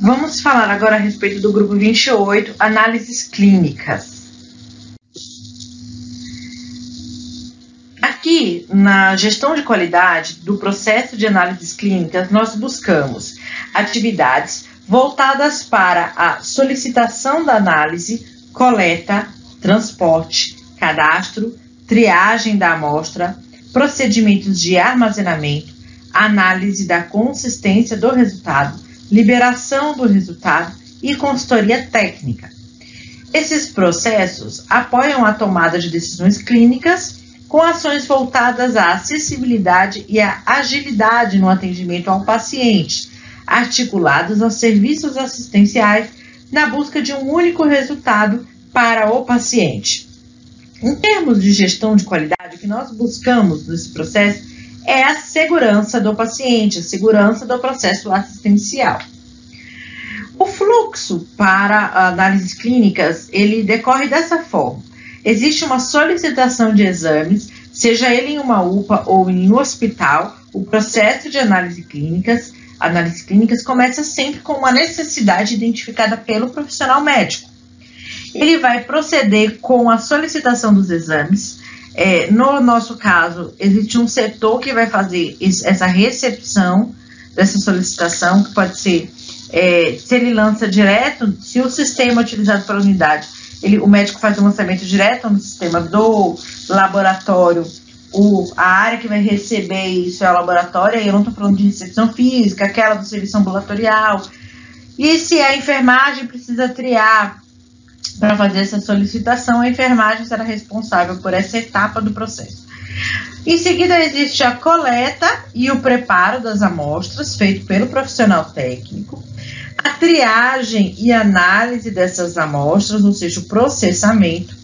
Vamos falar agora a respeito do grupo 28, análises clínicas. Aqui, na gestão de qualidade do processo de análises clínicas, nós buscamos atividades voltadas para a solicitação da análise, coleta, transporte, cadastro, triagem da amostra, procedimentos de armazenamento, análise da consistência do resultado, liberação do resultado e consultoria técnica. Esses processos apoiam a tomada de decisões clínicas com ações voltadas à acessibilidade e à agilidade no atendimento ao paciente, articulados aos serviços assistenciais na busca de um único resultado para o paciente. Em termos de gestão de qualidade, o que nós buscamos nesse processo é a segurança do paciente, a segurança do processo assistencial. O fluxo para análises clínicas, ele decorre dessa forma. Existe uma solicitação de exames, seja ele em uma UPA ou em um hospital, o processo de análise clínicas, análises clínicas começa sempre com uma necessidade identificada pelo profissional médico. Ele vai proceder com a solicitação dos exames. É, no nosso caso, existe um setor que vai fazer essa recepção dessa solicitação, que pode ser é, se ele lança direto, se o sistema utilizado pela unidade, ele, o médico faz o lançamento direto no sistema do laboratório, o, a área que vai receber isso é o laboratório, eu não estou falando de recepção física, aquela do serviço ambulatorial. E se a enfermagem precisa triar para fazer essa solicitação, a enfermagem será responsável por essa etapa do processo. Em seguida, existe a coleta e o preparo das amostras, feito pelo profissional técnico, a triagem e análise dessas amostras, ou seja, o processamento,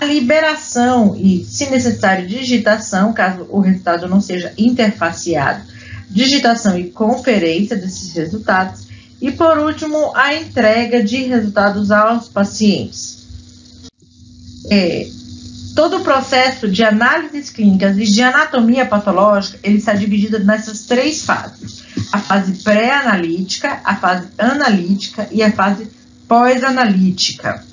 a liberação e, se necessário, digitação, caso o resultado não seja interfaceado, digitação e conferência desses resultados, e por último, a entrega de resultados aos pacientes. É, todo o processo de análises clínicas e de anatomia patológica ele está dividido nessas três fases: a fase pré-analítica, a fase analítica e a fase pós-analítica.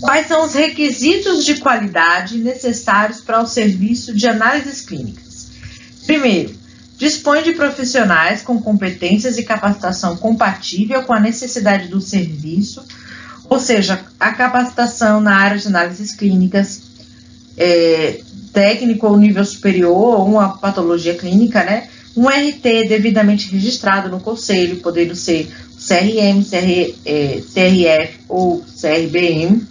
Quais são os requisitos de qualidade necessários para o serviço de análises clínicas? Primeiro, dispõe de profissionais com competências e capacitação compatível com a necessidade do serviço, ou seja, a capacitação na área de análises clínicas é, técnico ou nível superior, ou uma patologia clínica, né? Um RT devidamente registrado no conselho, podendo ser CRM, CR, é, CRF ou CRBM.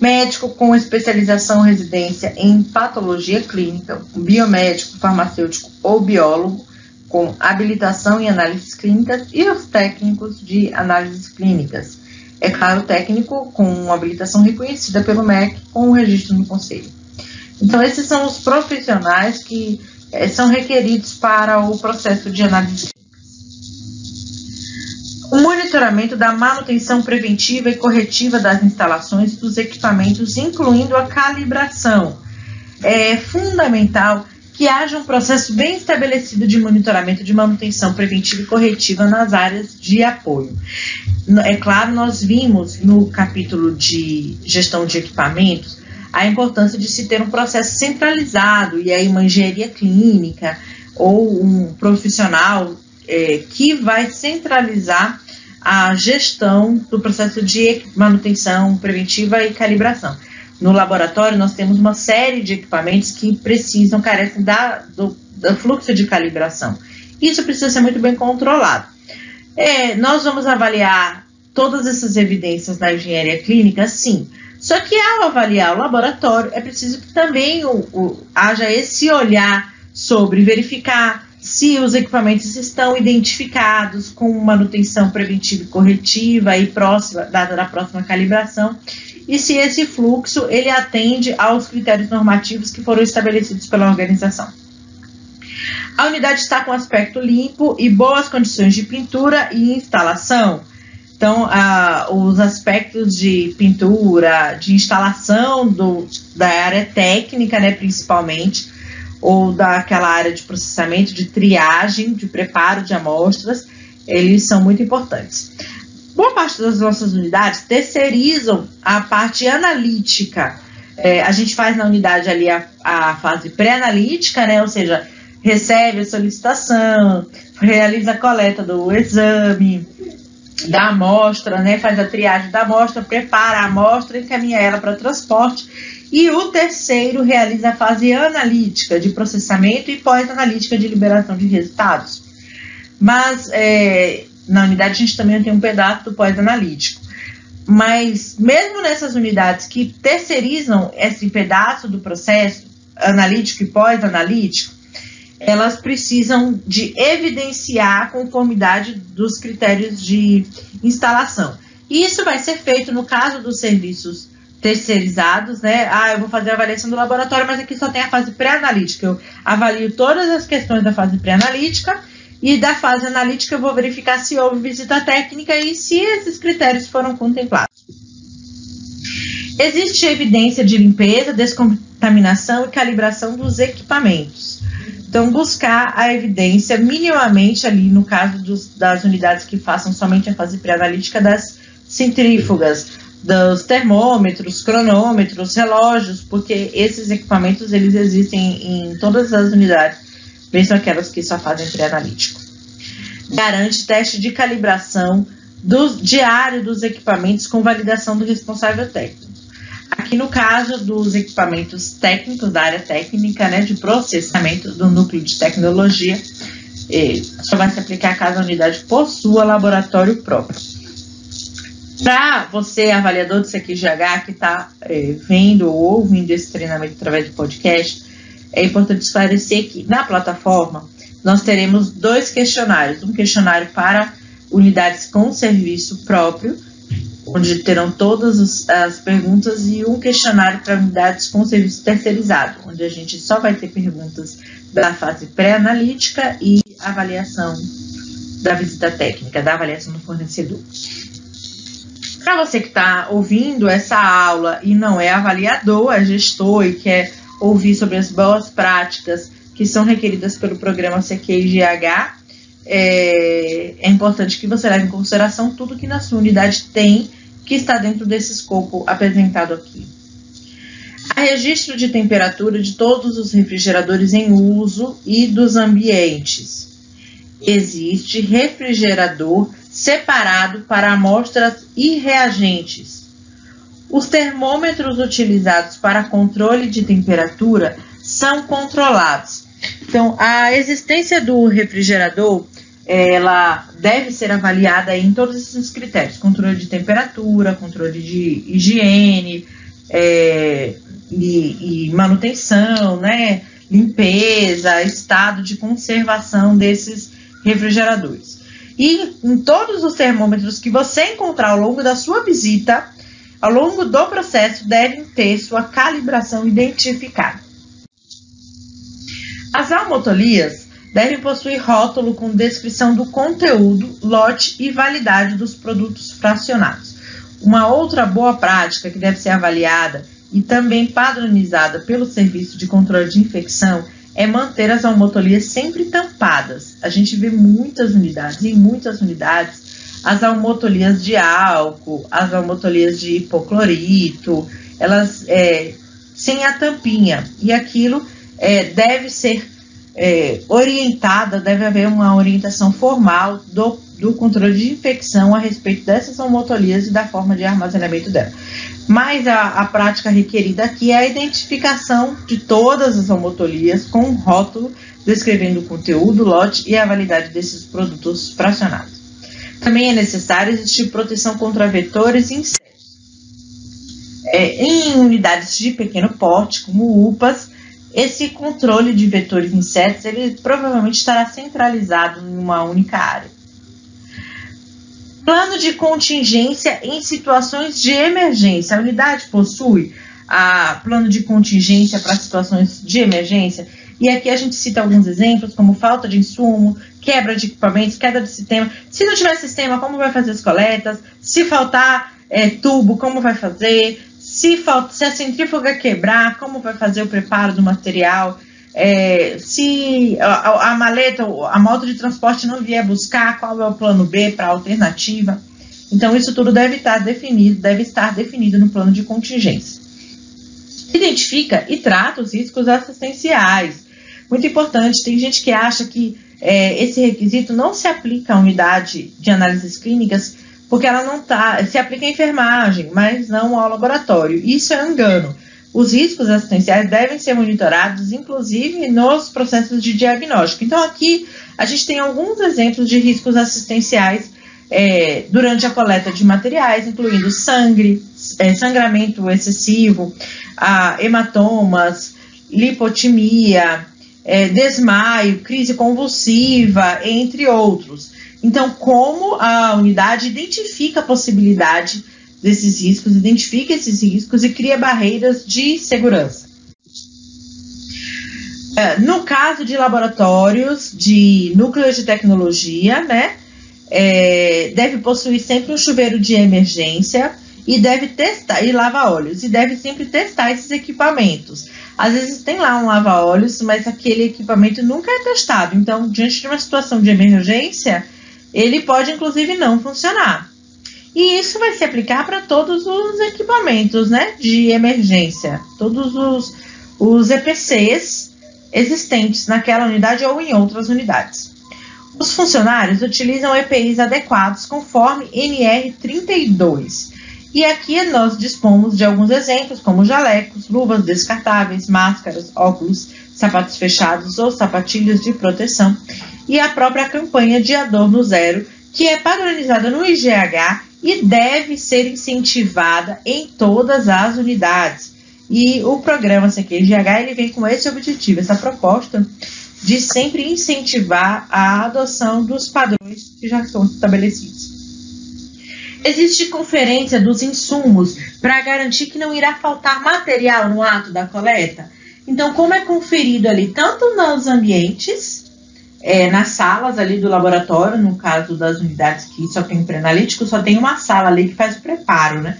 Médico com especialização residência em patologia clínica, biomédico, farmacêutico ou biólogo, com habilitação em análises clínicas e os técnicos de análises clínicas. É claro, técnico com habilitação reconhecida pelo MEC com o registro no Conselho. Então, esses são os profissionais que é, são requeridos para o processo de análise o monitoramento da manutenção preventiva e corretiva das instalações e dos equipamentos, incluindo a calibração. É fundamental que haja um processo bem estabelecido de monitoramento de manutenção preventiva e corretiva nas áreas de apoio. É claro, nós vimos no capítulo de gestão de equipamentos a importância de se ter um processo centralizado e aí uma engenharia clínica ou um profissional é, que vai centralizar a gestão do processo de manutenção preventiva e calibração. No laboratório, nós temos uma série de equipamentos que precisam, carecem da, do, do fluxo de calibração. Isso precisa ser muito bem controlado. É, nós vamos avaliar todas essas evidências na engenharia clínica, sim. Só que ao avaliar o laboratório, é preciso que também o, o, haja esse olhar sobre verificar se os equipamentos estão identificados com manutenção preventiva e corretiva e próxima, dada da próxima calibração, e se esse fluxo ele atende aos critérios normativos que foram estabelecidos pela organização. A unidade está com aspecto limpo e boas condições de pintura e instalação. Então, os aspectos de pintura, de instalação do, da área técnica, né, principalmente, ou daquela área de processamento, de triagem, de preparo de amostras, eles são muito importantes. Boa parte das nossas unidades terceirizam a parte analítica. É, a gente faz na unidade ali a, a fase pré-analítica, né? Ou seja, recebe a solicitação, realiza a coleta do exame, da amostra, né? Faz a triagem da amostra, prepara a amostra, encaminha ela para transporte. E o terceiro realiza a fase analítica de processamento e pós-analítica de liberação de resultados. Mas é, na unidade a gente também tem um pedaço do pós-analítico. Mas mesmo nessas unidades que terceirizam esse pedaço do processo analítico e pós-analítico, elas precisam de evidenciar a conformidade dos critérios de instalação. E isso vai ser feito no caso dos serviços terceirizados, né? Ah, eu vou fazer a avaliação do laboratório, mas aqui só tem a fase pré-analítica. Eu avalio todas as questões da fase pré-analítica e da fase analítica eu vou verificar se houve visita técnica e se esses critérios foram contemplados. Existe evidência de limpeza, descontaminação e calibração dos equipamentos. Então, buscar a evidência minimamente ali, no caso dos, das unidades que façam somente a fase pré-analítica das centrífugas, dos termômetros, cronômetros, relógios, porque esses equipamentos eles existem em todas as unidades mesmo aquelas que só fazem pré-analítico. Garante teste de calibração do, diário dos equipamentos com validação do responsável técnico. Aqui no caso dos equipamentos técnicos da área técnica, né, de processamento do núcleo de tecnologia, eh, só vai se aplicar caso a unidade possua laboratório próprio. Para você, avaliador do CQGH, que está eh, vendo ou ouvindo esse treinamento através do podcast, é importante esclarecer que na plataforma nós teremos dois questionários: um questionário para unidades com serviço próprio, onde terão todas as perguntas, e um questionário para unidades com serviço terceirizado, onde a gente só vai ter perguntas da fase pré-analítica e avaliação da visita técnica, da avaliação do fornecedor. Para você que está ouvindo essa aula e não é avaliador, é gestor e quer ouvir sobre as boas práticas que são requeridas pelo programa CQIGH, é, é importante que você leve em consideração tudo que na sua unidade tem que está dentro desse escopo apresentado aqui. Há registro de temperatura de todos os refrigeradores em uso e dos ambientes. Existe refrigerador separado para amostras e reagentes os termômetros utilizados para controle de temperatura são controlados. Então, a existência do refrigerador ela deve ser avaliada em todos esses critérios: controle de temperatura, controle de higiene é, e, e, manutenção, né, limpeza, estado de conservação desses refrigeradores. E em todos os termômetros que você encontrar ao longo da sua visita, ao longo do processo devem ter sua calibração identificada. As almotolias devem possuir rótulo com descrição do conteúdo, lote e validade dos produtos fracionados. Uma outra boa prática que deve ser avaliada e também padronizada pelo Serviço de Controle de Infecção é manter as almotolias sempre tampadas. A gente vê muitas unidades, em muitas unidades, as almotolias de álcool, as almotolias de hipoclorito, elas é, sem a tampinha. E aquilo é, deve ser é, orientada, deve haver uma orientação formal do, do controle de infecção a respeito dessas almotolias e da forma de armazenamento dela. Mas a, a prática requerida aqui é a identificação de todas as almotolias com um rótulo descrevendo o conteúdo, lote e a validade desses produtos fracionados. Também é necessário existir proteção contra vetores e insetos. É, em unidades de pequeno porte, como UPAs, esse controle de vetores e insetos ele provavelmente estará centralizado em uma única área. Plano de contingência em situações de emergência. A unidade possui a plano de contingência para situações de emergência. E aqui a gente cita alguns exemplos, como falta de insumo, quebra de equipamentos, queda de sistema. Se não tiver sistema, como vai fazer as coletas? Se faltar é, tubo, como vai fazer? Se, falta, se a centrífuga quebrar, como vai fazer o preparo do material? É, se a, a, maleta, a moto de transporte não vier buscar, qual é o plano B para alternativa. Então, isso tudo deve estar definido, deve estar definido no plano de contingência. Identifica e trata os riscos assistenciais. Muito importante, tem gente que acha que é, esse requisito não se aplica à unidade de análises clínicas, porque ela não está, se aplica à enfermagem, mas não ao laboratório. Isso é engano. Os riscos assistenciais devem ser monitorados, inclusive nos processos de diagnóstico. Então, aqui a gente tem alguns exemplos de riscos assistenciais é, durante a coleta de materiais, incluindo sangue, é, sangramento excessivo, hematomas, lipotimia, é, desmaio, crise convulsiva, entre outros. Então, como a unidade identifica a possibilidade desses riscos, identifica esses riscos e cria barreiras de segurança. É, no caso de laboratórios de núcleos de tecnologia, né, é, deve possuir sempre um chuveiro de emergência e deve testar e lava óleos e deve sempre testar esses equipamentos. Às vezes tem lá um lava óleos, mas aquele equipamento nunca é testado. Então, diante de uma situação de emergência, ele pode inclusive não funcionar. E isso vai se aplicar para todos os equipamentos né, de emergência, todos os, os EPCs existentes naquela unidade ou em outras unidades. Os funcionários utilizam EPIs adequados conforme NR32. E aqui nós dispomos de alguns exemplos, como jalecos, luvas descartáveis, máscaras, óculos, sapatos fechados ou sapatilhas de proteção, e a própria campanha de Adorno Zero, que é padronizada no IGH e deve ser incentivada em todas as unidades. E o programa CQGH ele vem com esse objetivo, essa proposta de sempre incentivar a adoção dos padrões que já são estabelecidos. Existe conferência dos insumos para garantir que não irá faltar material no ato da coleta. Então, como é conferido ali tanto nos ambientes é, nas salas ali do laboratório, no caso das unidades que só tem pré-analítico, só tem uma sala ali que faz o preparo, né?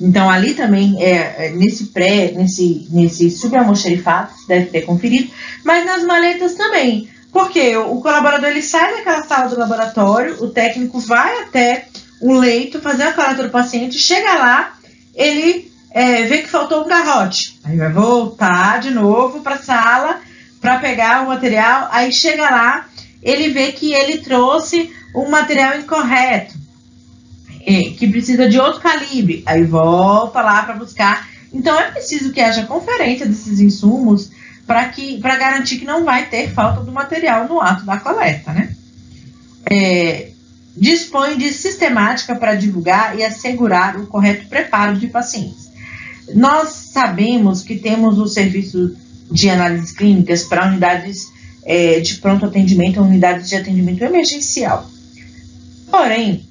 Então ali também, é, é nesse pré, nesse, nesse subalmoxerifado, deve ter conferido, mas nas maletas também. Porque o, o colaborador ele sai daquela sala do laboratório, o técnico vai até o leito fazer a coleta do paciente, chega lá, ele é, vê que faltou um garrote. Aí vai voltar de novo para a sala para pegar o material, aí chega lá, ele vê que ele trouxe um material incorreto, que precisa de outro calibre, aí volta lá para buscar. Então é preciso que haja conferência desses insumos para que para garantir que não vai ter falta do material no ato da coleta, né? É, dispõe de sistemática para divulgar e assegurar o correto preparo de pacientes. Nós sabemos que temos o serviço de análises clínicas para unidades é, de pronto atendimento unidades de atendimento emergencial. Porém,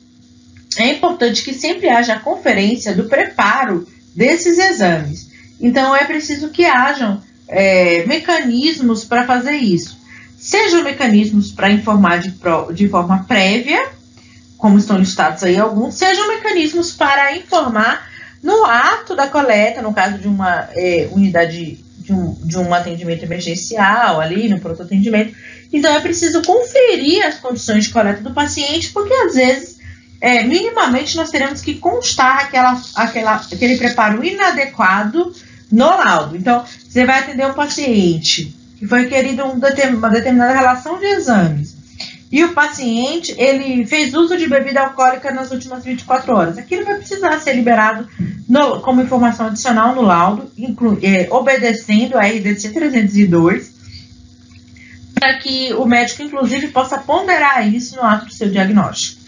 é importante que sempre haja a conferência do preparo desses exames. Então, é preciso que hajam é, mecanismos para fazer isso. Sejam mecanismos para informar de, de forma prévia, como estão listados aí alguns, sejam mecanismos para informar no ato da coleta, no caso de uma é, unidade de um, de um atendimento emergencial ali, no pronto atendimento. Então é preciso conferir as condições de coleta do paciente, porque às vezes, é, minimamente, nós teremos que constar aquela, aquela, aquele preparo inadequado no laudo. Então, você vai atender um paciente que foi requerido um, uma determinada relação de exames e o paciente ele fez uso de bebida alcoólica nas últimas 24 horas. Aquilo vai precisar ser liberado no, como informação adicional no laudo, inclu, é, obedecendo a RDC 302, para que o médico, inclusive, possa ponderar isso no ato do seu diagnóstico.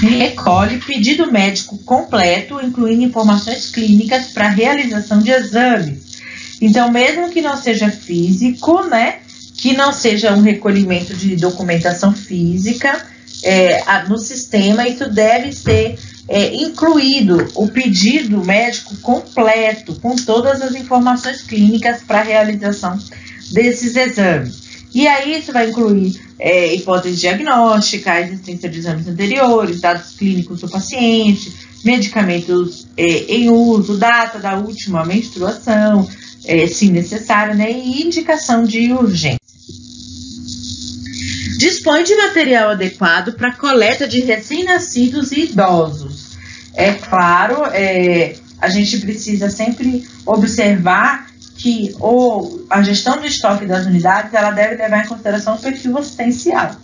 Recolhe pedido médico completo, incluindo informações clínicas para realização de exames. Então, mesmo que não seja físico, né? Que não seja um recolhimento de documentação física é, no sistema, isso deve ser é, incluído o pedido médico completo, com todas as informações clínicas para realização desses exames. E aí isso vai incluir é, hipótese diagnóstica, a existência de exames anteriores, dados clínicos do paciente, medicamentos é, em uso, data da última menstruação, é, se necessário, né, e indicação de urgência. Dispõe de material adequado para coleta de recém-nascidos e idosos. É claro, é, a gente precisa sempre observar que o, a gestão do estoque das unidades ela deve levar em consideração o perfil assistencial.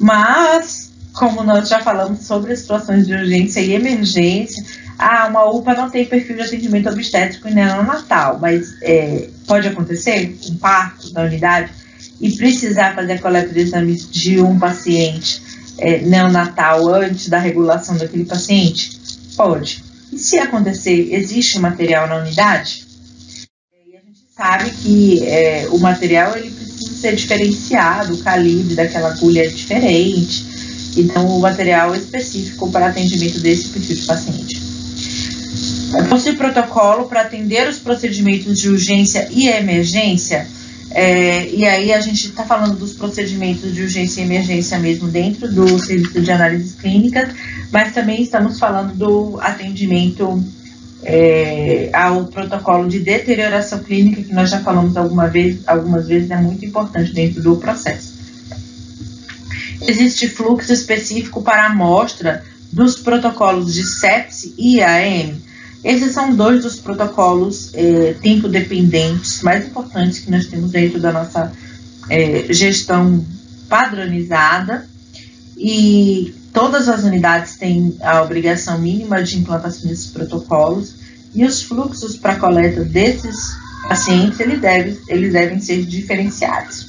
Mas, como nós já falamos sobre situações de urgência e emergência, ah, uma UPA não tem perfil de atendimento obstétrico e neonatal, mas é, pode acontecer um parto da unidade e precisar fazer a coleta de exames de um paciente é, neonatal antes da regulação daquele paciente? Pode. E se acontecer, existe material na unidade? E a gente sabe que é, o material ele precisa ser diferenciado, o calibre daquela agulha é diferente. Então, o material específico para atendimento desse perfil de paciente. Possui protocolo para atender os procedimentos de urgência e emergência é, e aí a gente está falando dos procedimentos de urgência e emergência mesmo dentro do serviço de análises clínicas, mas também estamos falando do atendimento é, ao protocolo de deterioração clínica, que nós já falamos alguma vez, algumas vezes, é muito importante dentro do processo. Existe fluxo específico para a amostra dos protocolos de sepse e AM, esses são dois dos protocolos é, tempo dependentes mais importantes que nós temos dentro da nossa é, gestão padronizada e todas as unidades têm a obrigação mínima de implantação desses protocolos e os fluxos para coleta desses pacientes eles devem, eles devem ser diferenciados.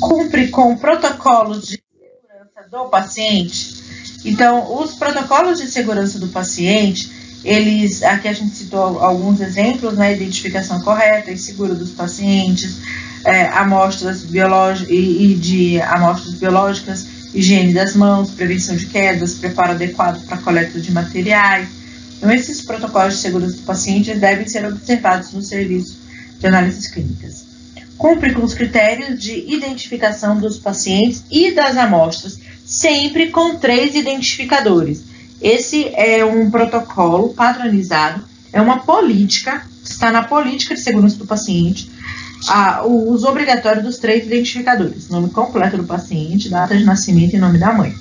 Cumpre com protocolos de do paciente. Então, os protocolos de segurança do paciente, eles, aqui a gente citou alguns exemplos, né, identificação correta e segura dos pacientes, é, amostras biológicas e, e de amostras biológicas, higiene das mãos, prevenção de quedas, preparo adequado para coleta de materiais. Então, esses protocolos de segurança do paciente devem ser observados no serviço de análises clínicas. Cumpre com os critérios de identificação dos pacientes e das amostras sempre com três identificadores. Esse é um protocolo padronizado, é uma política, está na política de segurança do paciente, a, o uso obrigatório dos três identificadores: nome completo do paciente, data de nascimento e nome da mãe.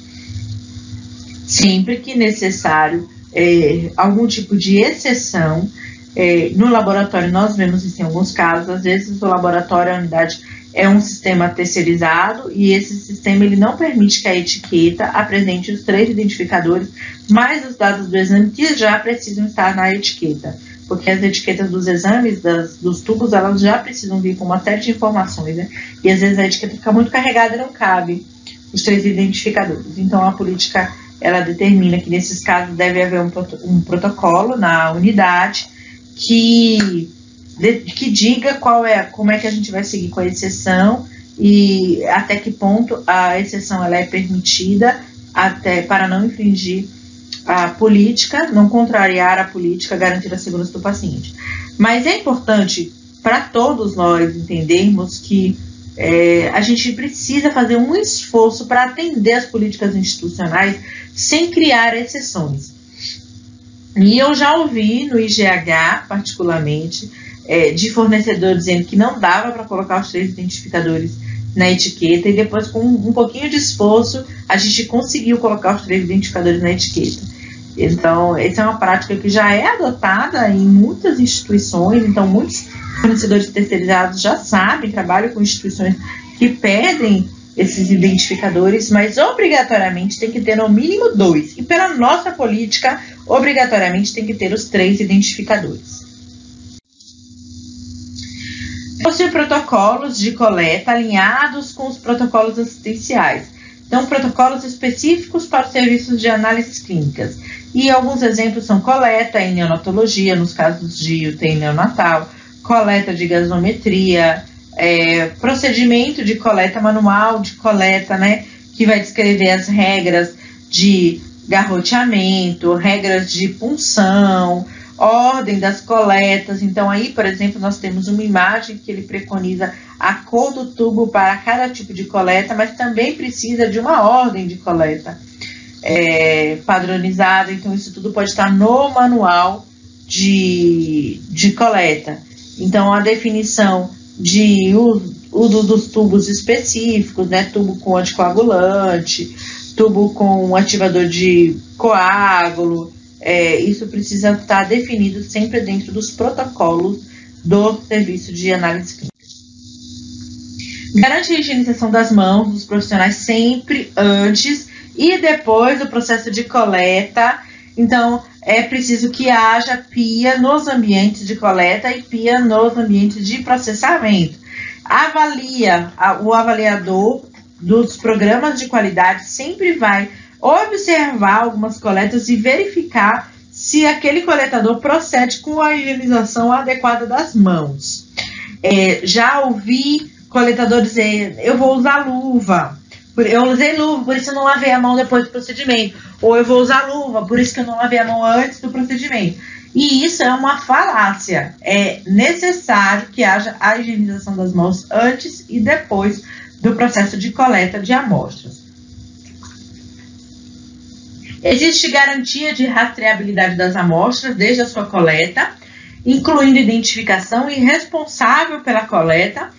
Sempre que necessário, é, algum tipo de exceção, é, no laboratório nós vemos isso em alguns casos, às vezes o laboratório, a unidade é um sistema terceirizado e esse sistema ele não permite que a etiqueta apresente os três identificadores, mais os dados do exame que já precisam estar na etiqueta, porque as etiquetas dos exames, das, dos tubos, elas já precisam vir com uma série de informações, né? e às vezes a etiqueta fica muito carregada e não cabe os três identificadores. Então a política ela determina que nesses casos deve haver um, um protocolo na unidade que que diga qual é, como é que a gente vai seguir com a exceção e até que ponto a exceção ela é permitida até para não infringir a política, não contrariar a política, garantir a segurança do paciente. Mas é importante para todos nós entendermos que é, a gente precisa fazer um esforço para atender as políticas institucionais sem criar exceções. E eu já ouvi no IGH, particularmente, é, de fornecedor dizendo que não dava para colocar os três identificadores na etiqueta e depois com um pouquinho de esforço a gente conseguiu colocar os três identificadores na etiqueta. Então, essa é uma prática que já é adotada em muitas instituições, então muitos fornecedores terceirizados já sabem, trabalham com instituições que pedem esses identificadores, mas obrigatoriamente tem que ter no mínimo dois. E pela nossa política, obrigatoriamente tem que ter os três identificadores. Possui protocolos de coleta alinhados com os protocolos assistenciais. Então, protocolos específicos para os serviços de análises clínicas. E alguns exemplos são coleta em neonatologia, nos casos de UTI neonatal, coleta de gasometria, é, procedimento de coleta manual de coleta, né, que vai descrever as regras de garroteamento, regras de punção, ordem das coletas. Então, aí, por exemplo, nós temos uma imagem que ele preconiza a cor do tubo para cada tipo de coleta, mas também precisa de uma ordem de coleta. é, padronizada, então isso tudo pode estar no manual de, de coleta. Então a definição de uso dos tubos específicos, né, tubo com anticoagulante, tubo com ativador de coágulo, é, isso precisa estar definido sempre dentro dos protocolos do serviço de análise clínica. Garante a higienização das mãos dos profissionais sempre antes e depois do processo de coleta. Então, é preciso que haja pia nos ambientes de coleta e pia nos ambientes de processamento. Avalia, o avaliador dos programas de qualidade sempre vai observar algumas coletas e verificar se aquele coletador procede com a higienização adequada das mãos. É, já ouvi coletador dizer: eu vou usar luva. Eu usei luva, por isso eu não lavei a mão depois do procedimento. Ou eu vou usar luva, por isso que eu não lavei a mão antes do procedimento. E isso é uma falácia. É necessário que haja a higienização das mãos antes e depois do processo de coleta de amostras. Existe garantia de rastreabilidade das amostras desde a sua coleta, incluindo identificação e responsável pela coleta.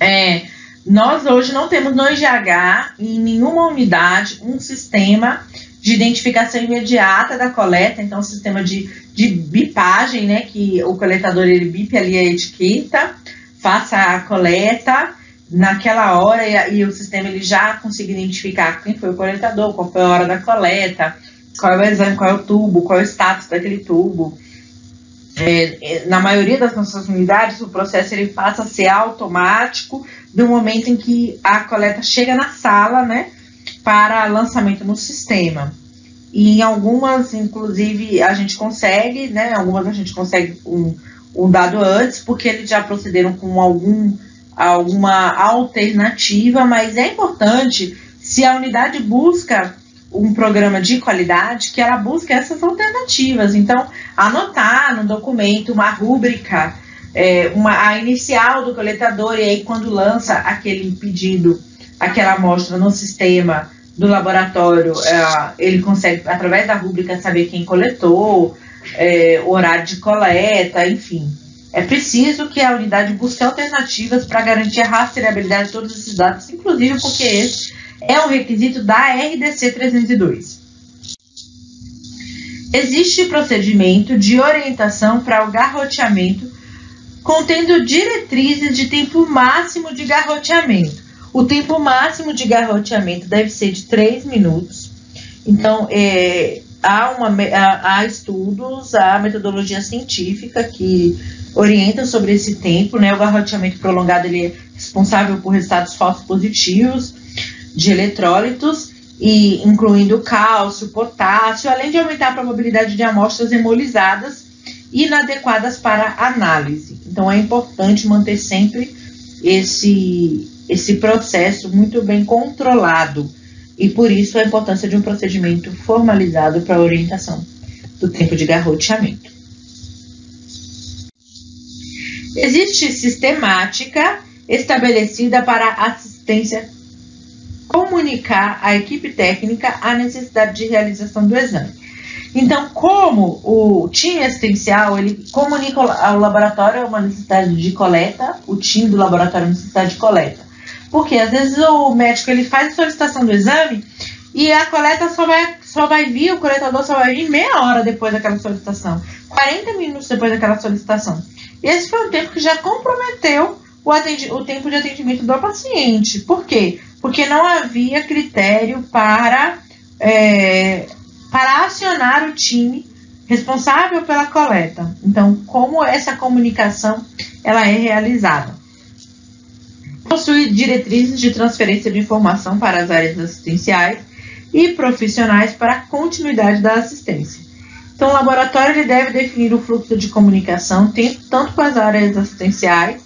É, nós hoje não temos no IGH, em nenhuma unidade, um sistema de identificação imediata da coleta, então um sistema de, de bipagem, né, que o coletador ele bipe ali a etiqueta, faça a coleta naquela hora e, e, o sistema ele já consiga identificar quem foi o coletador, qual foi a hora da coleta, qual é o exame, qual é o tubo, qual é o status daquele tubo. É, é, na maioria das nossas unidades, o processo ele passa a ser automático do momento em que a coleta chega na sala, né, para lançamento no sistema. E em algumas, inclusive, a gente consegue, né, algumas a gente consegue um, um dado antes, porque eles já procederam com algum alguma alternativa, mas é importante, se a unidade busca um programa de qualidade, que ela busque essas alternativas. Então, anotar no documento uma rúbrica, é, uma, a inicial do coletador, e aí quando lança aquele pedido, aquela amostra no sistema do laboratório, é, ele consegue, através da rúbrica, saber quem coletou, é, o horário de coleta, enfim. É preciso que a unidade busque alternativas para garantir a rastreabilidade de todos esses dados, inclusive porque esse é um requisito da RDC 302. Existe procedimento de orientação para o garroteamento contendo diretrizes de tempo máximo de garroteamento. O tempo máximo de garroteamento deve ser de 3 minutos. Então, é, há, uma, há, há estudos, há metodologia científica que orientam sobre esse tempo, né? O garroteamento prolongado ele é responsável por resultados falsos positivos de eletrólitos, e incluindo cálcio, potássio, além de aumentar a probabilidade de amostras hemolizadas inadequadas para análise. Então é importante manter sempre esse, esse processo muito bem controlado e por isso a importância de um procedimento formalizado para a orientação do tempo de garroteamento. Existe sistemática estabelecida para assistência comunicar à equipe técnica a necessidade de realização do exame. Então, como o time assistencial, ele comunica ao laboratório uma necessidade de coleta, o time do laboratório uma necessidade de coleta. Porque às vezes o médico ele faz a solicitação do exame e a coleta só vai, só vai vir, o coletador só vai vir meia hora depois daquela solicitação, 40 minutos depois daquela solicitação. Esse foi um tempo que já comprometeu o, o tempo de atendimento do paciente. Por quê? Porque não havia critério para, é, para acionar o time responsável pela coleta. Então, como essa comunicação ela é realizada? Possui diretrizes de transferência de informação para as áreas assistenciais e profissionais para a continuidade da assistência. Então, o laboratório ele deve definir o fluxo de comunicação tanto com as áreas assistenciais,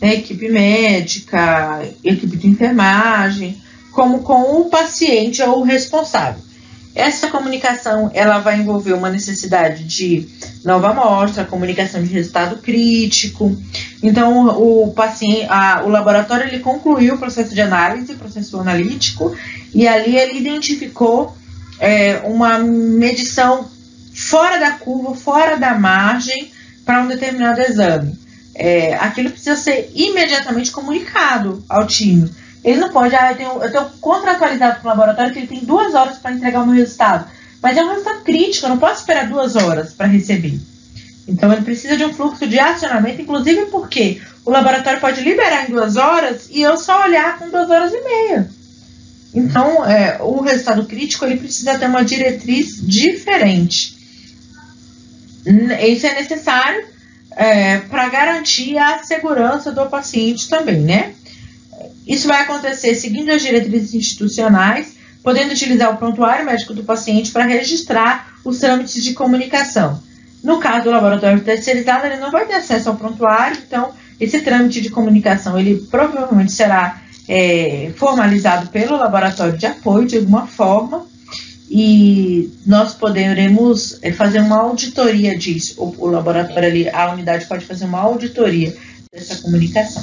né, equipe médica, equipe de enfermagem, como com o paciente ou o responsável. Essa comunicação ela vai envolver uma necessidade de nova amostra, comunicação de resultado crítico. Então, o paciente, a, o laboratório ele concluiu o processo de análise, processo analítico, e ali ele identificou é, uma medição fora da curva, fora da margem para um determinado exame. É, aquilo precisa ser imediatamente comunicado ao time. Ele não pode, ah, eu tenho, eu tenho contratualizado com o laboratório que ele tem duas horas para entregar o meu resultado. Mas é um resultado crítico, eu não posso esperar duas horas para receber. Então ele precisa de um fluxo de acionamento, inclusive porque o laboratório pode liberar em duas horas e eu só olhar com duas horas e meia. Então, é, o resultado crítico ele precisa ter uma diretriz diferente. Isso é necessário é, para garantir a segurança do paciente também, né? Isso vai acontecer seguindo as diretrizes institucionais, podendo utilizar o prontuário médico do paciente para registrar os trâmites de comunicação. No caso do laboratório terceirizado, ele não vai ter acesso ao prontuário, então esse trâmite de comunicação ele provavelmente será é, formalizado pelo laboratório de apoio de alguma forma e nós poderemos é, fazer uma auditoria disso. O, o, laboratório ali, a unidade pode fazer uma auditoria dessa comunicação.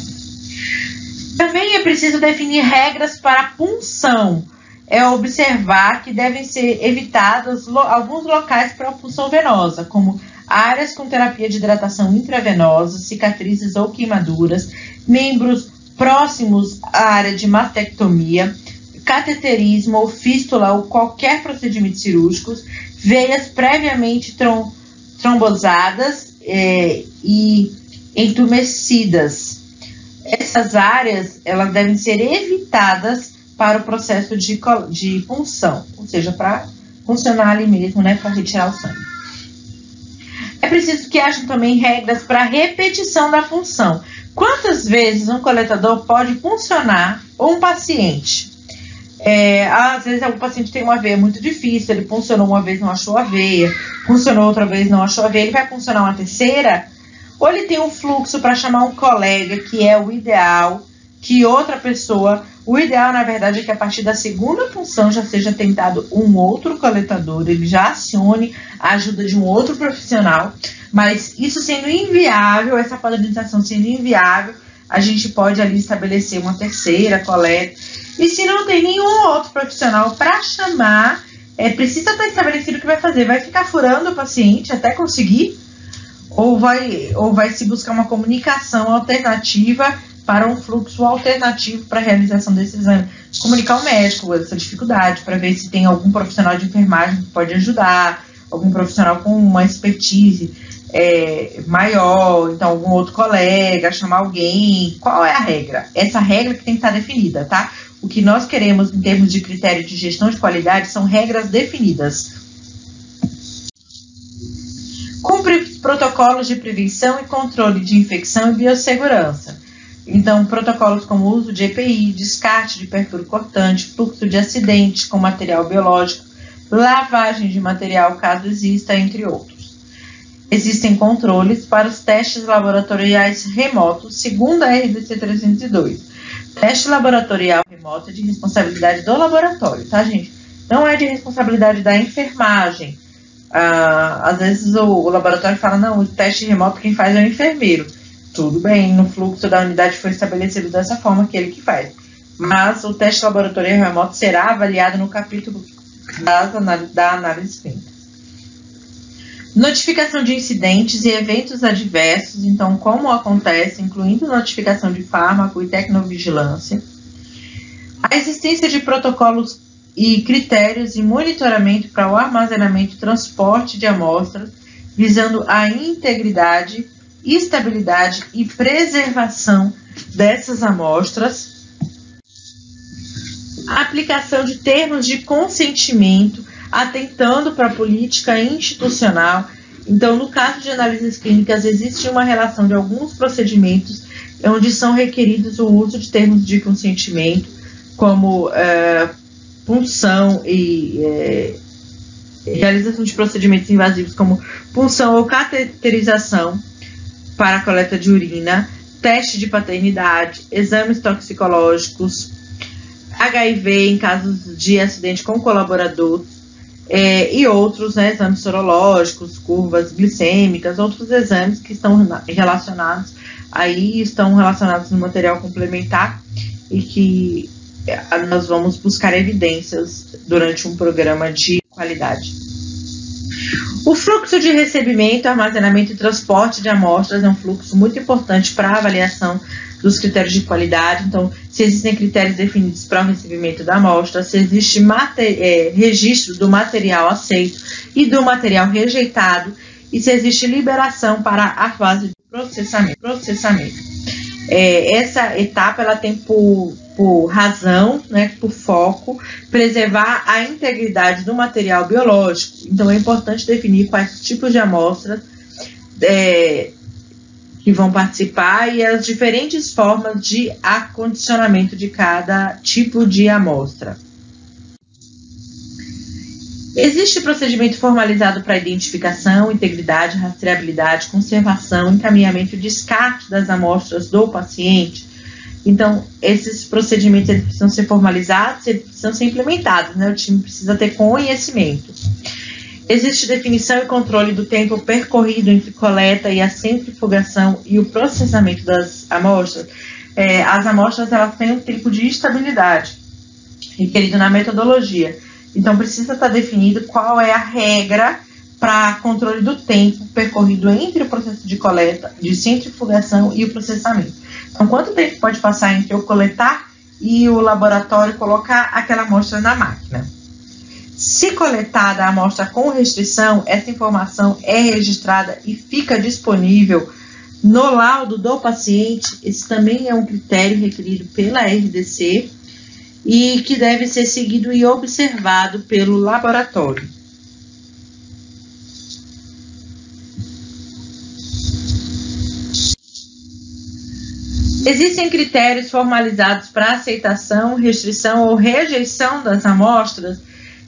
Também é preciso definir regras para punção. É observar que devem ser evitados lo, alguns locais para a punção venosa, como áreas com terapia de hidratação intravenosa, cicatrizes ou queimaduras, membros próximos à área de mastectomia, cateterismo ou fístula ou qualquer procedimento cirúrgico, veias previamente trom trombosadas é, e entumecidas. Essas áreas elas devem ser evitadas para o processo de, de punção, ou seja, para funcionar ali mesmo, né, para retirar o sangue. É preciso que haja também regras para repetição da função. Quantas vezes um coletador pode funcionar um paciente? É, às vezes o paciente tem uma veia muito difícil, ele funcionou uma vez, não achou a veia, funcionou outra vez, não achou a veia, ele vai funcionar uma terceira? Ou ele tem um fluxo para chamar um colega, que é o ideal, que outra pessoa. O ideal, na verdade, é que a partir da segunda função já seja tentado um outro coletador, ele já acione a ajuda de um outro profissional. Mas isso sendo inviável, essa padronização sendo inviável, a gente pode ali estabelecer uma terceira coleta. E se não tem nenhum outro profissional para chamar, é, precisa estar estabelecido o que vai fazer. Vai ficar furando o paciente até conseguir? Ou vai, ou vai se buscar uma comunicação alternativa para um fluxo alternativo para a realização desse exame? Comunicar ao médico essa dificuldade, para ver se tem algum profissional de enfermagem que pode ajudar, algum profissional com uma expertise é, maior, então algum outro colega, chamar alguém. Qual é a regra? Essa regra que tem que estar definida, tá? O que nós queremos em termos de critério de gestão de qualidade são regras definidas. Protocolos de prevenção e controle de infecção e biossegurança. Então, protocolos como uso de EPI, descarte de perfuro cortante, fluxo de acidente com material biológico, lavagem de material caso exista, entre outros. Existem controles para os testes laboratoriais remotos, segundo a RDC 302. Teste laboratorial remoto é de responsabilidade do laboratório, tá, gente? Não é de responsabilidade da enfermagem. Ah, às vezes o, o, laboratório fala, não, o teste remoto quem faz é o enfermeiro. Tudo bem, no fluxo da unidade foi estabelecido dessa forma que ele que faz. Mas o teste laboratorial remoto será avaliado no capítulo das, da análise clínica. Notificação de incidentes e eventos adversos, então, como acontece, incluindo notificação de fármaco e tecnovigilância. A existência de protocolos e critérios e monitoramento para o armazenamento e transporte de amostras, visando a integridade, estabilidade e preservação dessas amostras. A aplicação de termos de consentimento atentando para a política institucional. Então, no caso de análises clínicas, existe uma relação de alguns procedimentos onde são requeridos o uso de termos de consentimento, como é, punção e é, realização de procedimentos invasivos, como punção ou cateterização para a coleta de urina, teste de paternidade, exames toxicológicos, HIV em casos de acidente com colaborador, é, e outros né, exames sorológicos, curvas glicêmicas, outros exames que estão relacionados aí, estão relacionados no material complementar e que é, nós vamos buscar evidências durante um programa de qualidade. O fluxo de recebimento, armazenamento e transporte de amostras é um fluxo muito importante para a avaliação dos critérios de qualidade. Então, se existem critérios definidos para o recebimento da amostra, se existe é, registro do material aceito e do material rejeitado, e se existe liberação para a fase de processamento. processamento. É, essa etapa ela tem por, por razão, né, por foco, preservar a integridade do material biológico. Então é importante definir quais tipos de amostras é, que vão participar e as diferentes formas de acondicionamento de cada tipo de amostra. Existe procedimento formalizado para identificação, integridade, rastreabilidade, conservação, encaminhamento e descarte das amostras do paciente. Então, esses procedimentos eles precisam ser formalizados, eles precisam ser implementados, né? O time precisa ter conhecimento. Existe definição e controle do tempo percorrido entre coleta e a centrifugação e o processamento das amostras. É, as amostras elas têm um tempo de estabilidade requerido na metodologia. Então, precisa estar definido qual é a regra para controle do tempo percorrido entre o processo de coleta, de centrifugação e o processamento. Então, quanto tempo pode passar entre eu coletar e o laboratório colocar aquela amostra na máquina? Se coletada a amostra com restrição, essa informação é registrada e fica disponível no laudo do paciente. Esse também é um critério requerido pela RDC e que deve ser seguido e observado pelo laboratório. Existem critérios formalizados para aceitação, restrição ou rejeição das amostras.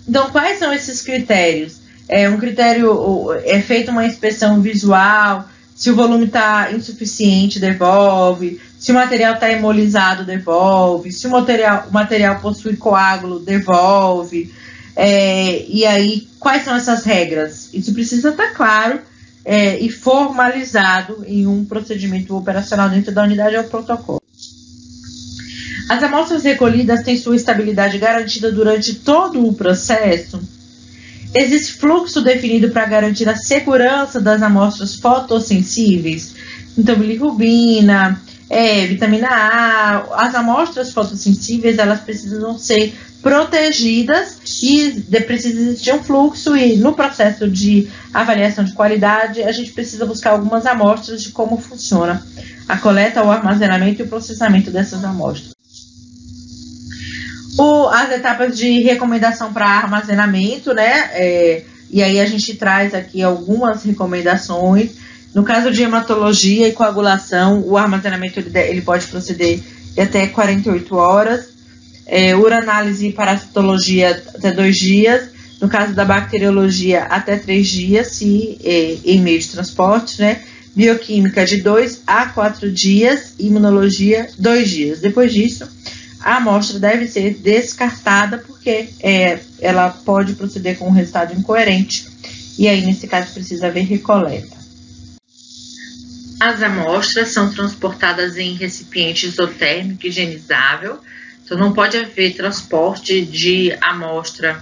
Então, quais são esses critérios? É um critério é feita uma inspeção visual, se o volume está insuficiente, devolve. Se o material está hemolizado, devolve. Se o material, o material possui coágulo, devolve. É, e aí, quais são essas regras? Isso precisa estar tá claro é, e formalizado em um procedimento operacional dentro da unidade ou protocolo. As amostras recolhidas têm sua estabilidade garantida durante todo o processo Existe fluxo definido para garantir a segurança das amostras fotossensíveis? Então, bilirrubina, é, vitamina A, as amostras fotossensíveis, elas precisam ser protegidas e precisa existir um fluxo e no processo de avaliação de qualidade a gente precisa buscar algumas amostras de como funciona a coleta, o armazenamento e o processamento dessas amostras. O, as etapas de recomendação para armazenamento, né? É, e aí a gente traz aqui algumas recomendações. No caso de hematologia e coagulação, o armazenamento ele, ele pode proceder de até 48 horas. É, uranálise e parasitologia até dois dias. No caso da bacteriologia, até três dias, se é, em meio de transporte, né? Bioquímica de dois a quatro dias, imunologia, dois dias. Depois disso, a amostra deve ser descartada porque é, ela pode proceder com um resultado incoerente e aí nesse caso precisa haver recoleta. As amostras são transportadas em recipiente isotérmico higienizável, então não pode haver transporte de amostra,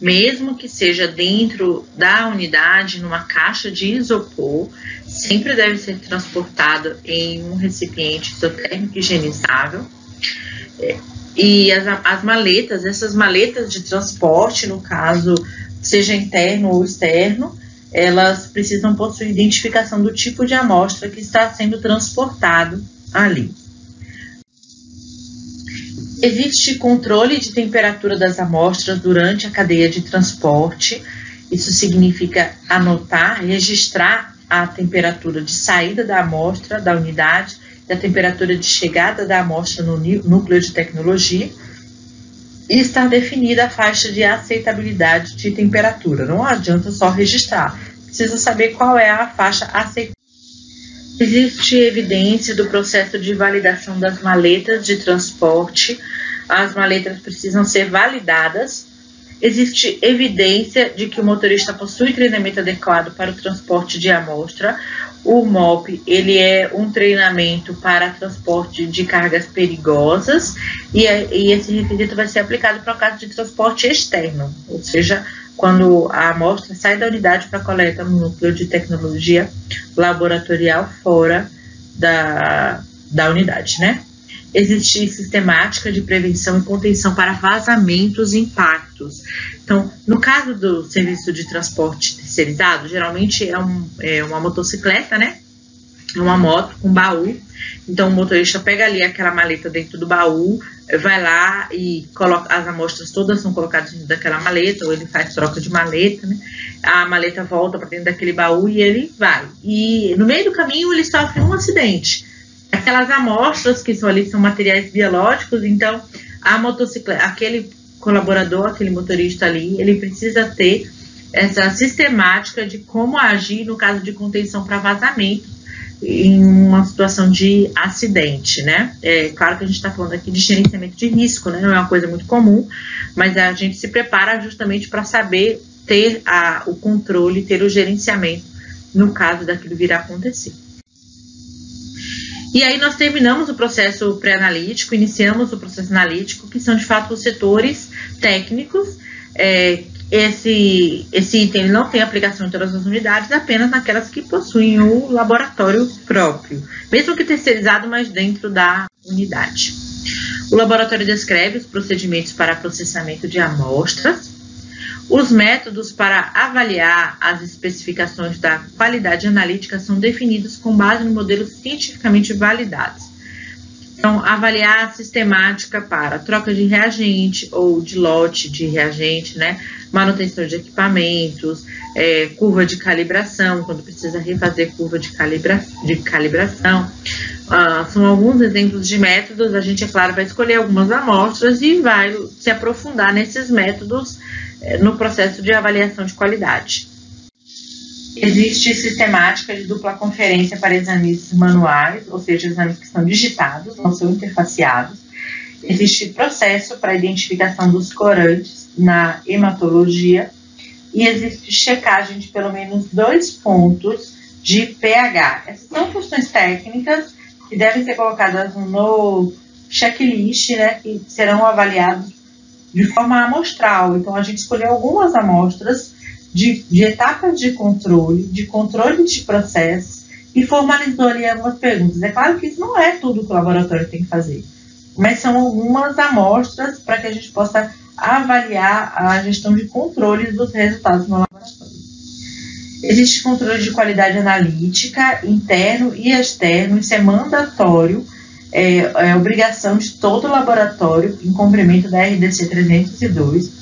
mesmo que seja dentro da unidade, numa caixa de isopor, sempre deve ser transportado em um recipiente isotérmico higienizável. E as, as maletas, essas maletas de transporte, no caso, seja interno ou externo, elas precisam possuir identificação do tipo de amostra que está sendo transportado ali. Existe controle de temperatura das amostras durante a cadeia de transporte. Isso significa anotar, registrar a temperatura de saída da amostra da unidade da temperatura de chegada da amostra no núcleo de tecnologia e estar definida a faixa de aceitabilidade de temperatura. Não adianta só registrar, precisa saber qual é a faixa aceitável. Existe evidência do processo de validação das maletas de transporte. As maletas precisam ser validadas. Existe evidência de que o motorista possui treinamento adequado para o transporte de amostra. O MOP ele é um treinamento para transporte de cargas perigosas e, e esse requisito vai ser aplicado para o caso de transporte externo, ou seja, quando a amostra sai da unidade para coleta no núcleo de tecnologia laboratorial fora da, da unidade, né? Existe sistemática de prevenção e contenção para vazamentos e impactos. Então, no caso do serviço de transporte terceirizado, geralmente é, um, é uma motocicleta, né? Uma moto com baú. Então, o motorista pega ali aquela maleta dentro do baú, vai lá e coloca as amostras todas são colocadas dentro daquela maleta, ou ele faz troca de maleta, né? A maleta volta para dentro daquele baú e ele vai. E no meio do caminho ele sofre um acidente. Aquelas amostras que são ali são materiais biológicos, então a motocicleta, aquele colaborador, aquele motorista ali, ele precisa ter essa sistemática de como agir no caso de contenção para vazamento em uma situação de acidente, né? É claro que a gente está falando aqui de gerenciamento de risco, né? Não é uma coisa muito comum, mas a gente se prepara justamente para saber ter a, o controle, ter o gerenciamento no caso daquilo vir a acontecer. E aí nós terminamos o processo pré-analítico, iniciamos o processo analítico, que são de fato os setores técnicos é, esse, esse item não tem aplicação em todas as unidades, apenas naquelas que possuem o laboratório próprio, mesmo que terceirizado, mas dentro da unidade. O laboratório descreve os procedimentos para processamento de amostras, os métodos para avaliar as especificações da qualidade analítica são definidos com base no modelo cientificamente validados. Então, avaliar a sistemática para troca de reagente ou de lote de reagente, né? Manutenção de equipamentos, é, curva de calibração, quando precisa refazer curva de, calibra, de calibração. Ah, são alguns exemplos de métodos. A gente, é claro, vai escolher algumas amostras e vai se aprofundar nesses métodos é, no processo de avaliação de qualidade. Existe sistemática de dupla conferência para exames manuais, ou seja, exames que são digitados, não são interfaceados. Existe processo para identificação dos corantes na hematologia e existe checagem de pelo menos dois pontos de pH. Essas são questões técnicas que devem ser colocadas no checklist, né, que serão avaliados de forma amostral. Então, a gente escolheu algumas amostras de, de etapas de controle, de controle de processos e formalizou ali algumas perguntas. É claro que isso não é tudo que o laboratório tem que fazer, mas são algumas amostras para que a gente possa avaliar a gestão de controle dos resultados no laboratório. Existe controle de qualidade analítica interno e externo, isso é mandatório, é, é obrigação de todo laboratório em cumprimento da RDC 302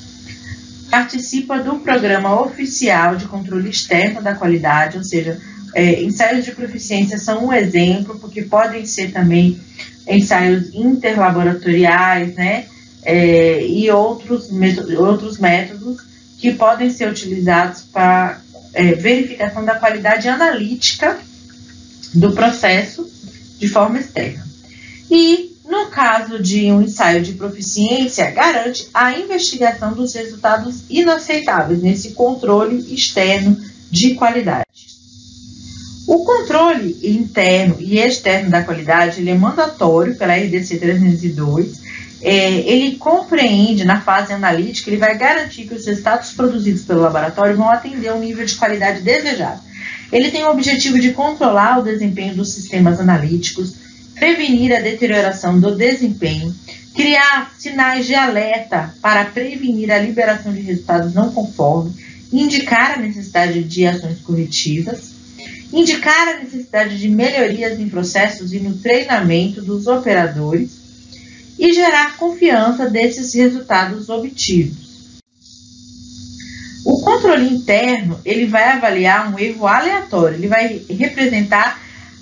participa do programa oficial de controle externo da qualidade, ou seja, é, ensaios de proficiência são um exemplo, porque podem ser também ensaios interlaboratoriais, né, é, e outros, outros métodos que podem ser utilizados para é, verificação da qualidade analítica do processo de forma externa. E no caso de um ensaio de proficiência, garante a investigação dos resultados inaceitáveis nesse controle externo de qualidade. O controle interno e externo da qualidade é mandatório pela RDC 302. É, ele compreende, na fase analítica, ele vai garantir que os resultados produzidos pelo laboratório vão atender ao nível de qualidade desejado. Ele tem o objetivo de controlar o desempenho dos sistemas analíticos, prevenir a deterioração do desempenho, criar sinais de alerta para prevenir a liberação de resultados não conformes, indicar a necessidade de ações corretivas, indicar a necessidade de melhorias em processos e no treinamento dos operadores e gerar confiança desses resultados obtidos. O controle interno ele vai avaliar um erro aleatório, ele vai representar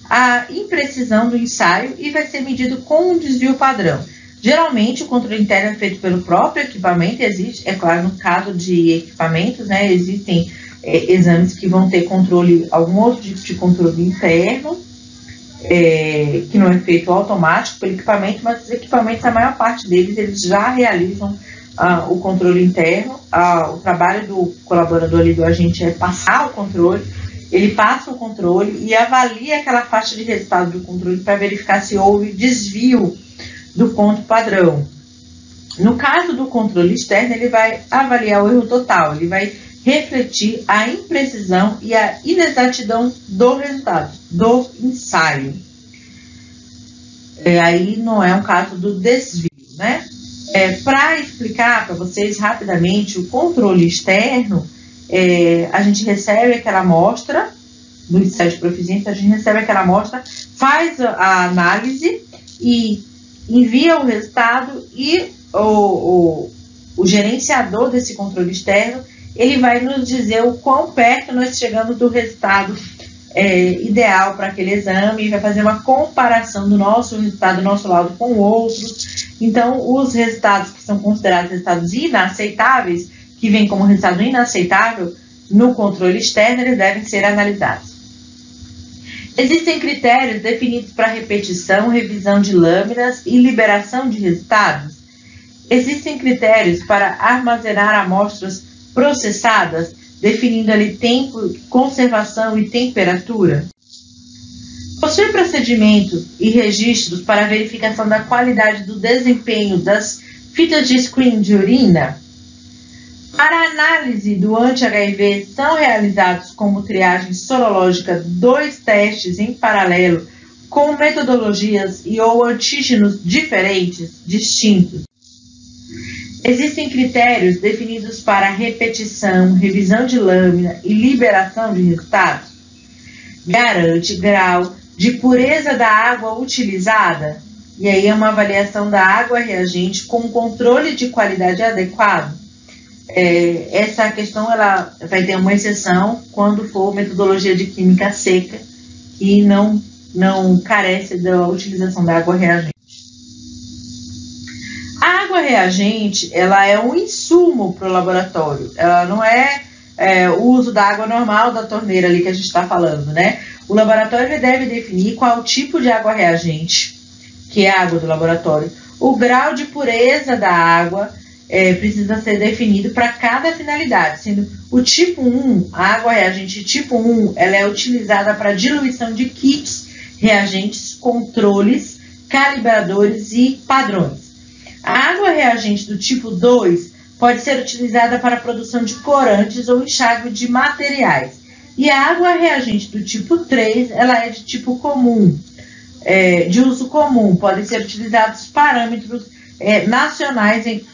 a imprecisão do ensaio e vai ser medido com um desvio padrão. Geralmente, o controle interno é feito pelo próprio equipamento, existe, é claro, no caso de equipamentos, né, existem é, exames que vão ter controle, algum outro tipo de controle interno, é, que não é feito automático pelo equipamento, mas os equipamentos, a maior parte deles, eles já realizam ah, o controle interno. Ah, o trabalho do colaborador ali do agente é passar o controle ele passa o controle e avalia aquela faixa de resultado do controle para verificar se houve desvio do ponto padrão. No caso do controle externo, ele vai avaliar o erro total, ele vai refletir a imprecisão e a inexatidão do resultado, do ensaio. É, aí não é um caso do desvio, né? É, para explicar para vocês rapidamente o controle externo, é, a gente recebe aquela amostra do ensaio de proficiência, a gente recebe aquela amostra, faz a análise e envia o resultado e o, o, o gerenciador desse controle externo ele vai nos dizer o quão perto nós chegamos do resultado é, ideal para aquele exame, vai fazer uma comparação do nosso resultado, do nosso laudo com outros. Então, os resultados que são considerados resultados inaceitáveis, que vêm como resultado inaceitável no controle externo, eles devem ser analisados. Existem critérios definidos para repetição, revisão de lâminas e liberação de resultados? Existem critérios para armazenar amostras processadas, definindo ali tempo, conservação e temperatura? Possui procedimentos e registros para verificação da qualidade do desempenho das fitas de screen de urina? Para análise do anti-HIV, são realizados como triagem sorológica dois testes em paralelo com metodologias e ou antígenos diferentes, distintos. Existem critérios definidos para repetição, revisão de lâmina e liberação de resultados? Garante grau de pureza da água utilizada? E aí é uma avaliação da água reagente com controle de qualidade adequado? É, essa questão ela vai ter uma exceção quando for metodologia de química seca e não, não carece da utilização da água reagente. Reagente ela é um insumo para o laboratório, ela não é, é, o uso da água normal da torneira ali que a gente está falando, né? O laboratório deve definir qual tipo de água reagente, que é a água do laboratório, o grau de pureza da água é, precisa ser definido para cada finalidade, sendo o tipo 1, a água reagente tipo 1, ela é utilizada para diluição de kits, reagentes, controles, calibradores e padrões. A água reagente do tipo 2 pode ser utilizada para a produção de corantes ou enxágue de materiais. E a água reagente do tipo 3, ela é de tipo comum, é, de uso comum. Podem ser utilizados parâmetros é, nacionais em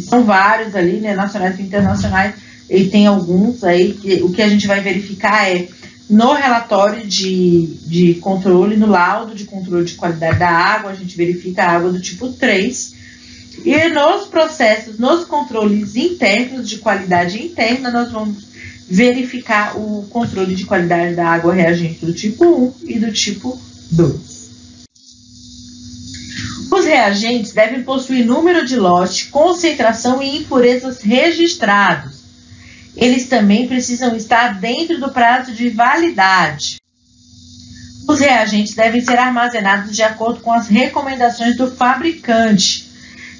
são vários ali, né, nacionais e internacionais, e tem alguns aí que o que a gente vai verificar é no relatório de, de controle, no laudo de controle de qualidade da água, a gente verifica a água do tipo 3. E nos processos, nos controles internos de qualidade interna, nós vamos verificar o controle de qualidade da água reagente do tipo 1 e do tipo 2. Os reagentes devem possuir número de lote, concentração e impurezas registrados. Eles também precisam estar dentro do prazo de validade. Os reagentes devem ser armazenados de acordo com as recomendações do fabricante.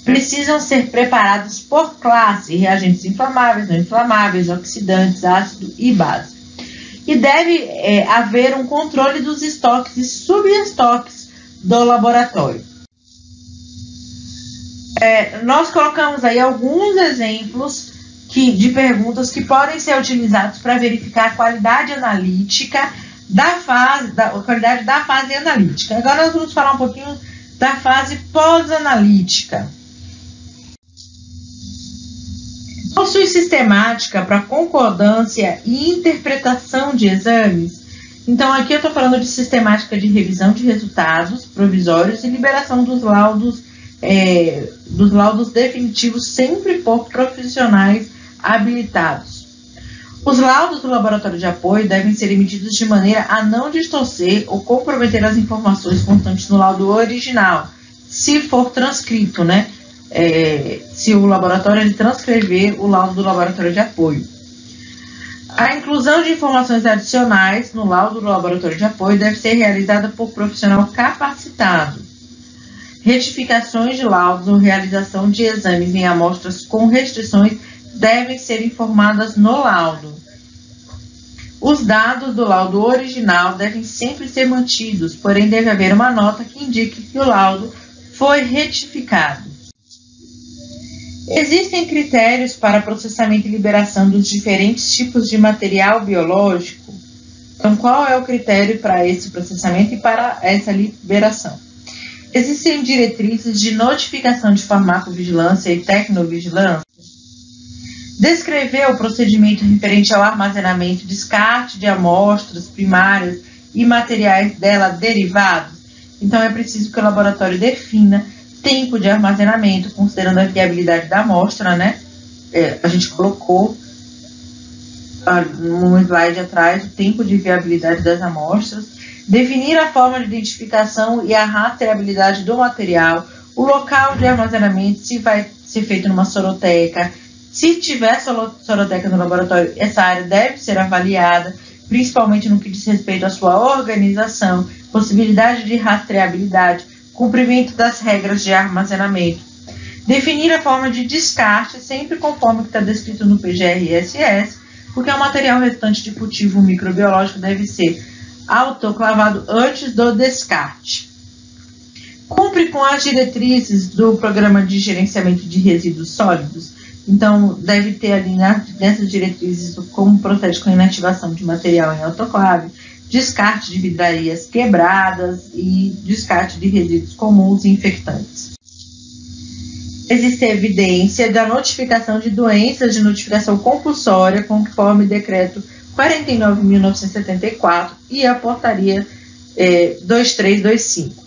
Precisam ser preparados por classe, reagentes inflamáveis, não inflamáveis, oxidantes, ácido e base. E deve é, haver um controle dos estoques e subestoques do laboratório. É, nós colocamos aí alguns exemplos que, de perguntas que podem ser utilizados para verificar a qualidade analítica da fase, da a qualidade da fase analítica. Agora nós vamos falar um pouquinho da fase pós-analítica. Possui sistemática para concordância e interpretação de exames. Então, aqui eu estou falando de sistemática de revisão de resultados provisórios e liberação dos laudos é, dos laudos definitivos sempre por profissionais habilitados. Os laudos do laboratório de apoio devem ser emitidos de maneira a não distorcer ou comprometer as informações constantes no laudo original, se for transcrito, né? É, se o laboratório transcrever o laudo do laboratório de apoio. A inclusão de informações adicionais no laudo do laboratório de apoio deve ser realizada por profissional capacitado Retificações de laudos ou realização de exames em amostras com restrições devem ser informadas no laudo. Os dados do laudo original devem sempre ser mantidos, porém deve haver uma nota que indique que o laudo foi retificado. Existem critérios para processamento e liberação dos diferentes tipos de material biológico? Então, qual é o critério para esse processamento e para essa liberação? Existem diretrizes de notificação de farmacovigilância e tecnovigilância? Descrever o procedimento referente ao armazenamento descarte de amostras primárias e materiais dela derivados? Então, é preciso que o laboratório defina tempo de armazenamento, considerando a viabilidade da amostra, né? É, a gente colocou ah, no slide atrás o tempo de viabilidade das amostras, definir a forma de identificação e a rastreabilidade do material, o local de armazenamento, se vai ser feito numa soroteca, se tiver soroteca no laboratório, essa área deve ser avaliada, principalmente no que diz respeito à sua organização, possibilidade de rastreabilidade, cumprimento das regras de armazenamento. Definir a forma de descarte, sempre conforme o que está descrito no PGRSS, porque o material restante de cultivo microbiológico deve ser autoclavado antes do descarte. Cumpre com as diretrizes do Programa de Gerenciamento de Resíduos Sólidos, então deve ter ali nessas diretrizes como procede com a inativação de material em autoclave, descarte de vidrarias quebradas e descarte de resíduos comuns e infectantes. Existe evidência da notificação de doenças de notificação compulsória, conforme decreto 49.974 e a portaria é, 2325.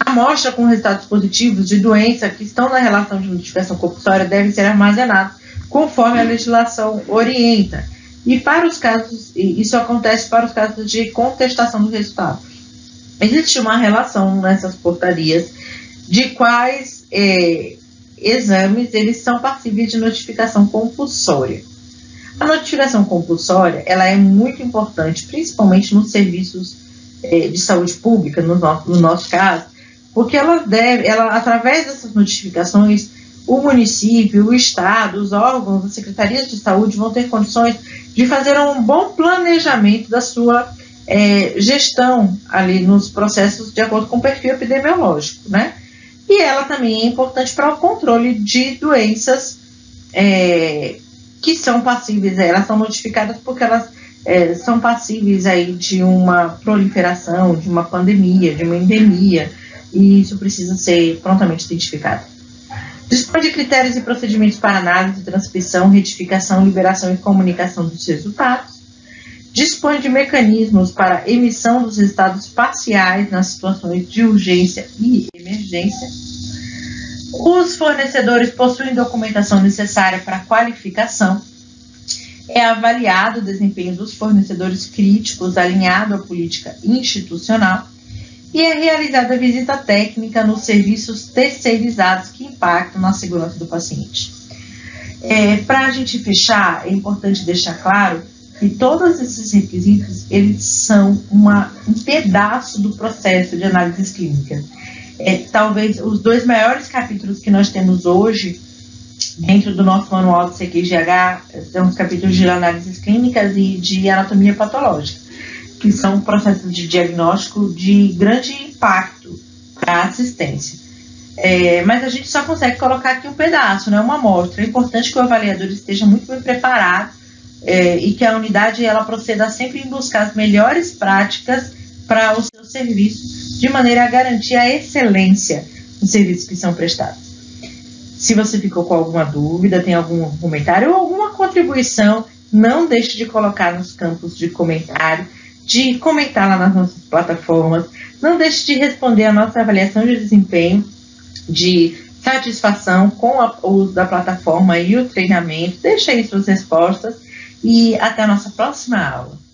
A amostra com resultados positivos de doença que estão na relação de notificação compulsória deve ser armazenada conforme a legislação orienta e para os casos, isso acontece para os casos de contestação do resultado. Existe uma relação nessas portarias de quais é, exames eles são passíveis de notificação compulsória. A notificação compulsória ela é muito importante, principalmente nos serviços é, de saúde pública, no nosso, no nosso caso, porque ela deve, ela através dessas notificações, o município, o estado, os órgãos, as secretarias de saúde vão ter condições de fazer um bom planejamento da sua é, gestão ali nos processos de acordo com o perfil epidemiológico, né? E ela também é importante para o controle de doenças é, que são passíveis, elas são notificadas porque elas é, são passíveis aí de uma proliferação, de uma pandemia, de uma endemia, e isso precisa ser prontamente identificado. Dispõe de critérios e procedimentos para análise, transcrição, retificação, liberação e comunicação dos resultados. Dispõe de mecanismos para emissão dos resultados parciais nas situações de urgência e emergência. Os fornecedores possuem documentação necessária para qualificação. É avaliado o desempenho dos fornecedores críticos alinhado à política institucional e é realizada visita técnica nos serviços terceirizados que impactam na segurança do paciente. É, Para a gente fechar, é importante deixar claro que todos esses requisitos eles são uma, um pedaço do processo de análise clínica. É, talvez os dois maiores capítulos que nós temos hoje dentro do nosso manual de CQGH são os capítulos de análises clínicas e de anatomia patológica que são processos de diagnóstico de grande impacto para a assistência. É, mas a gente só consegue colocar aqui um pedaço, né, uma amostra. É importante que o avaliador esteja muito bem preparado é, e que a unidade ela proceda sempre em buscar as melhores práticas para o seu serviço, de maneira a garantir a excelência dos serviços que são prestados. Se você ficou com alguma dúvida, tem algum comentário ou alguma contribuição, não deixe de colocar nos campos de comentário de comentar lá nas nossas plataformas. Não deixe de responder a nossa avaliação de desempenho, de satisfação com o uso da plataforma e o treinamento. Deixe aí suas respostas e até a nossa próxima aula.